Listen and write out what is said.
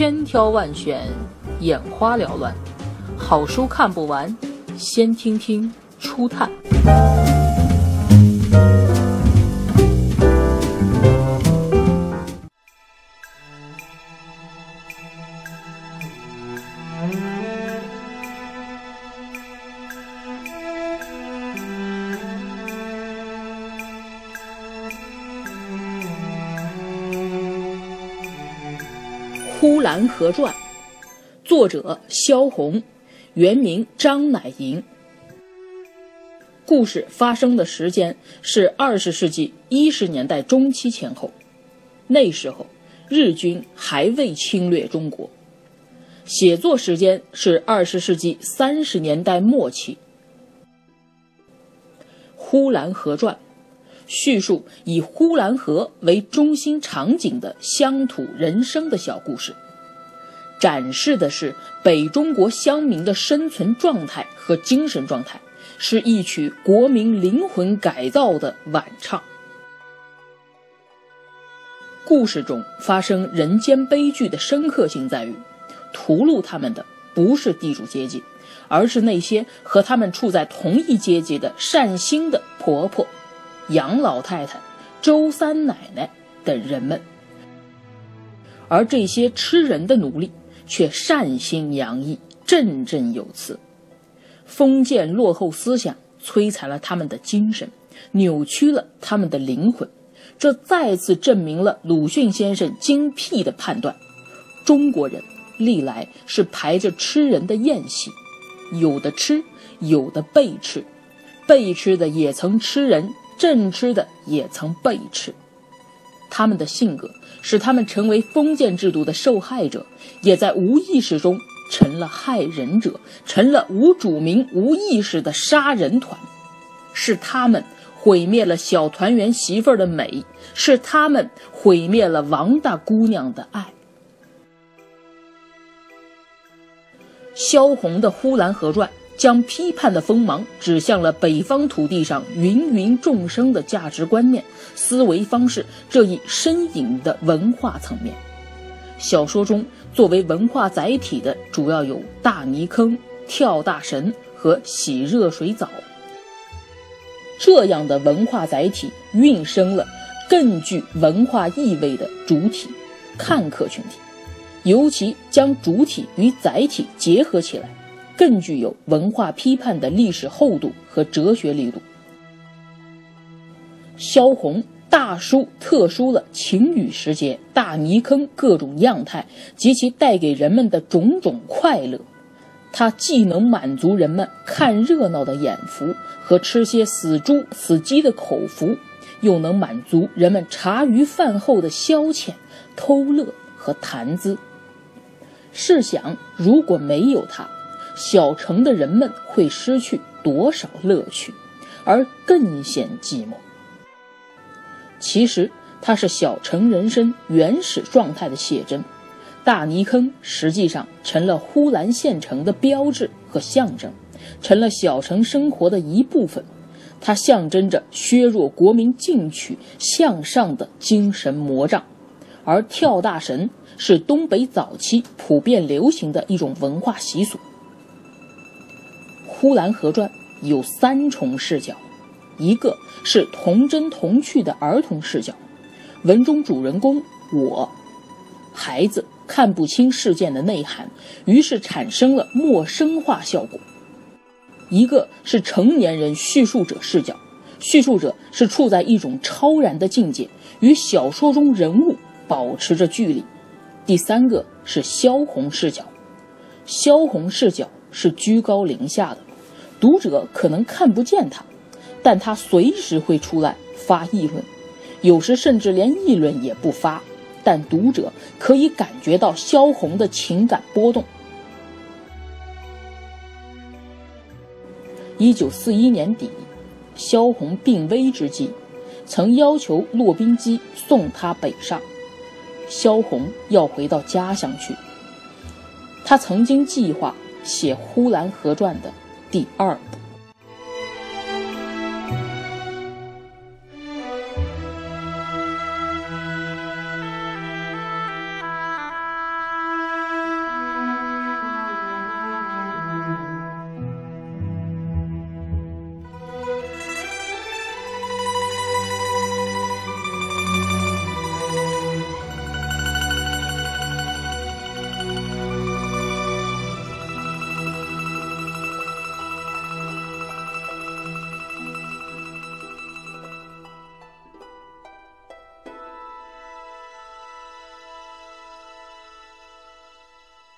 千挑万选，眼花缭乱，好书看不完，先听听初探。《呼兰河传》，作者萧红，原名张乃莹。故事发生的时间是二十世纪一十年代中期前后，那时候日军还未侵略中国。写作时间是二十世纪三十年代末期。《呼兰河传》叙述以呼兰河为中心场景的乡土人生的小故事，展示的是北中国乡民的生存状态和精神状态，是一曲国民灵魂改造的晚唱。故事中发生人间悲剧的深刻性在于，屠戮他们的不是地主阶级，而是那些和他们处在同一阶级的善心的婆婆。杨老太太、周三奶奶等人们，而这些吃人的奴隶却善心洋溢、振振有词。封建落后思想摧残了他们的精神，扭曲了他们的灵魂。这再次证明了鲁迅先生精辟的判断：中国人历来是排着吃人的宴席，有的吃，有的被吃，被吃的也曾吃人。正吃的也曾被吃，他们的性格使他们成为封建制度的受害者，也在无意识中成了害人者，成了无主名、无意识的杀人团。是他们毁灭了小团圆媳妇的美，是他们毁灭了王大姑娘的爱。萧红的《呼兰河传》。将批判的锋芒指向了北方土地上芸芸众生的价值观念、思维方式这一深隐的文化层面。小说中作为文化载体的主要有大泥坑、跳大神和洗热水澡。这样的文化载体孕生了更具文化意味的主体——看客群体，尤其将主体与载体结合起来。更具有文化批判的历史厚度和哲学力度。萧红大书特书了晴雨时节大泥坑各种样态及其带给人们的种种快乐。它既能满足人们看热闹的眼福和吃些死猪死鸡的口福，又能满足人们茶余饭后的消遣、偷乐和谈资。试想，如果没有它，小城的人们会失去多少乐趣，而更显寂寞。其实，它是小城人生原始状态的写真。大泥坑实际上成了呼兰县城的标志和象征，成了小城生活的一部分。它象征着削弱国民进取向上的精神魔障，而跳大神是东北早期普遍流行的一种文化习俗。《呼兰河传》有三重视角，一个是童真童趣的儿童视角，文中主人公我，孩子看不清事件的内涵，于是产生了陌生化效果；一个是成年人叙述者视角，叙述者是处在一种超然的境界，与小说中人物保持着距离；第三个是萧红视角，萧红视角是居高临下的。读者可能看不见他，但他随时会出来发议论，有时甚至连议论也不发，但读者可以感觉到萧红的情感波动。一九四一年底，萧红病危之际，曾要求骆宾基送他北上。萧红要回到家乡去。他曾经计划写《呼兰河传》的。第二步。